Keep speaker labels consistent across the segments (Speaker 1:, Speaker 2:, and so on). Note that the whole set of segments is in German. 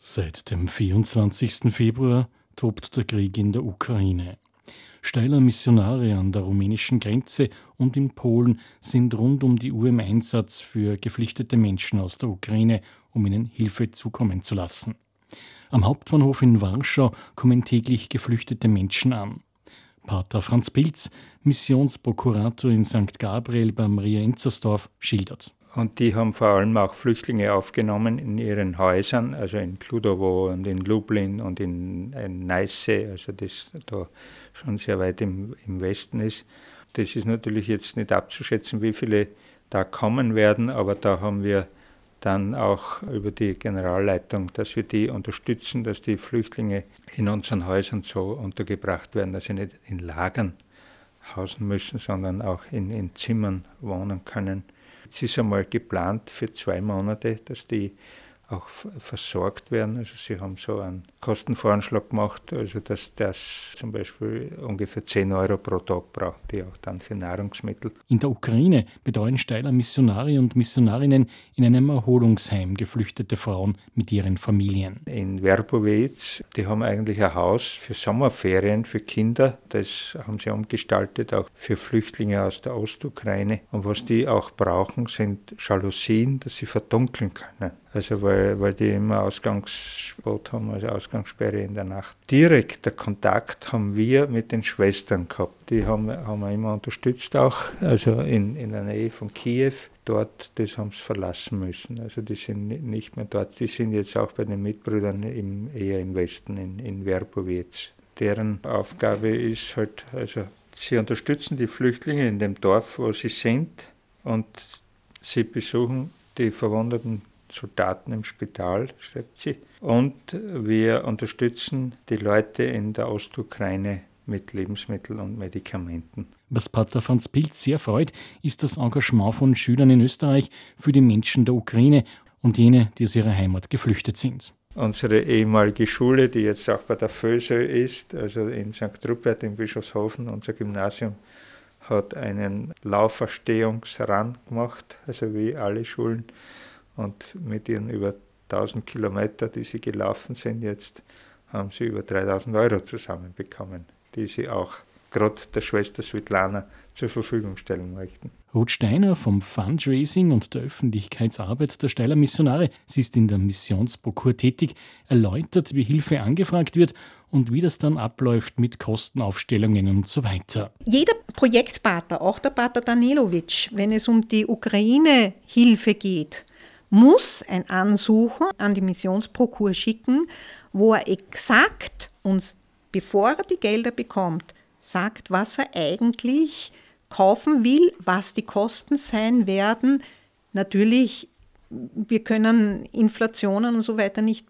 Speaker 1: Seit dem 24. Februar tobt der Krieg in der Ukraine. Steiler Missionare an der rumänischen Grenze und in Polen sind rund um die Uhr im Einsatz für geflüchtete Menschen aus der Ukraine, um ihnen Hilfe zukommen zu lassen. Am Hauptbahnhof in Warschau kommen täglich geflüchtete Menschen an. Pater Franz Pilz, Missionsprokurator in St. Gabriel bei Maria Enzersdorf, schildert.
Speaker 2: Und die haben vor allem auch Flüchtlinge aufgenommen in ihren Häusern, also in Kludowo und in Lublin und in, in Neiße, also das da schon sehr weit im, im Westen ist. Das ist natürlich jetzt nicht abzuschätzen, wie viele da kommen werden, aber da haben wir dann auch über die Generalleitung, dass wir die unterstützen, dass die Flüchtlinge in unseren Häusern so untergebracht werden, dass sie nicht in Lagern hausen müssen, sondern auch in, in Zimmern wohnen können. Es ist einmal geplant für zwei Monate, dass die auch versorgt werden. Also sie haben so einen Kostenvoranschlag gemacht, also dass das zum Beispiel ungefähr 10 Euro pro Tag braucht, die auch dann für Nahrungsmittel.
Speaker 1: In der Ukraine betreuen Steiler Missionare und Missionarinnen in einem Erholungsheim geflüchtete Frauen mit ihren Familien.
Speaker 2: In Verbowitz, die haben eigentlich ein Haus für Sommerferien für Kinder. Das haben sie umgestaltet, auch für Flüchtlinge aus der Ostukraine. Und was die auch brauchen, sind Jalousien, dass sie verdunkeln können. Also weil, weil die immer Ausgangsspot haben, also Ausgangssperre in der Nacht. Direkter Kontakt haben wir mit den Schwestern gehabt. Die haben, haben wir immer unterstützt auch, also in, in der Nähe von Kiew. Dort, das haben sie verlassen müssen. Also die sind nicht mehr dort. Die sind jetzt auch bei den Mitbrüdern im, eher im Westen, in, in Verbowitz. Deren Aufgabe ist halt, also sie unterstützen die Flüchtlinge in dem Dorf, wo sie sind und sie besuchen die verwundeten Soldaten im Spital, schreibt sie. Und wir unterstützen die Leute in der Ostukraine mit Lebensmitteln und Medikamenten.
Speaker 1: Was Pater Franz Pilz sehr freut, ist das Engagement von Schülern in Österreich für die Menschen der Ukraine und jene, die aus ihrer Heimat geflüchtet sind.
Speaker 2: Unsere ehemalige Schule, die jetzt auch bei der FÖSÖ ist, also in St. Rupert in Bischofshofen, unser Gymnasium, hat einen Laufverstehungsrand gemacht, also wie alle Schulen. Und mit ihren über 1000 Kilometern, die sie gelaufen sind, jetzt haben sie über 3000 Euro zusammenbekommen, die sie auch gerade der Schwester Svetlana zur Verfügung stellen möchten.
Speaker 1: Ruth Steiner vom Fundraising und der Öffentlichkeitsarbeit der Steiler Missionare, sie ist in der Missionsprokur tätig, erläutert, wie Hilfe angefragt wird und wie das dann abläuft mit Kostenaufstellungen und so weiter.
Speaker 3: Jeder Projektpartner, auch der Pater Danilovic, wenn es um die Ukraine-Hilfe geht, muss ein Ansuchen an die Missionsprokur schicken, wo er exakt uns, bevor er die Gelder bekommt, sagt, was er eigentlich kaufen will, was die Kosten sein werden. Natürlich, wir können Inflationen und so weiter nicht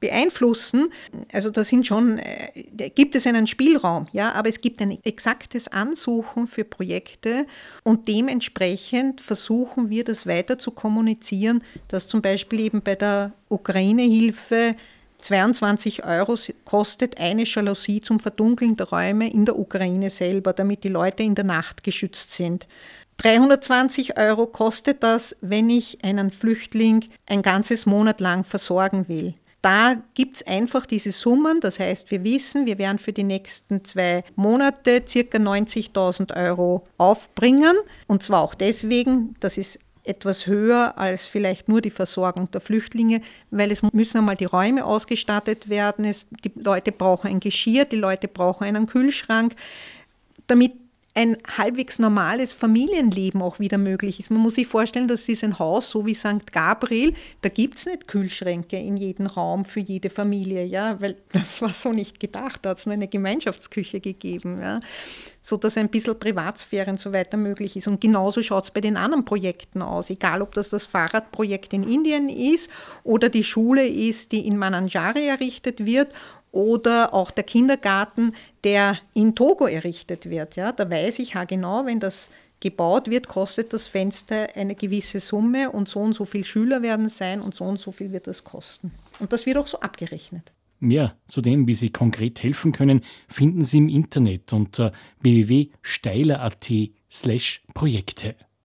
Speaker 3: beeinflussen. Also da sind schon, äh, gibt es einen Spielraum, ja, aber es gibt ein exaktes Ansuchen für Projekte und dementsprechend versuchen wir das weiter zu kommunizieren, dass zum Beispiel eben bei der Ukraine-Hilfe 22 Euro kostet eine Jalousie zum Verdunkeln der Räume in der Ukraine selber, damit die Leute in der Nacht geschützt sind. 320 Euro kostet das, wenn ich einen Flüchtling ein ganzes Monat lang versorgen will da gibt es einfach diese Summen. Das heißt, wir wissen, wir werden für die nächsten zwei Monate ca. 90.000 Euro aufbringen. Und zwar auch deswegen, das ist etwas höher als vielleicht nur die Versorgung der Flüchtlinge, weil es müssen einmal die Räume ausgestattet werden. Es, die Leute brauchen ein Geschirr, die Leute brauchen einen Kühlschrank, damit ein halbwegs normales Familienleben auch wieder möglich ist. Man muss sich vorstellen, das ist ein Haus, so wie St. Gabriel, da gibt es nicht Kühlschränke in jedem Raum für jede Familie, ja, weil das war so nicht gedacht, da hat es nur eine Gemeinschaftsküche gegeben, ja, so dass ein bisschen Privatsphäre und so weiter möglich ist. Und genauso schaut es bei den anderen Projekten aus, egal ob das das Fahrradprojekt in Indien ist oder die Schule ist, die in Mananjari errichtet wird oder auch der Kindergarten, der in Togo errichtet wird. Ja, da weiß ich genau, wenn das gebaut wird, kostet das Fenster eine gewisse Summe und so und so viele Schüler werden sein und so und so viel wird das kosten. Und das wird auch so abgerechnet.
Speaker 1: Mehr zu dem, wie Sie konkret helfen können, finden Sie im Internet unter www.steiler.at/projekte.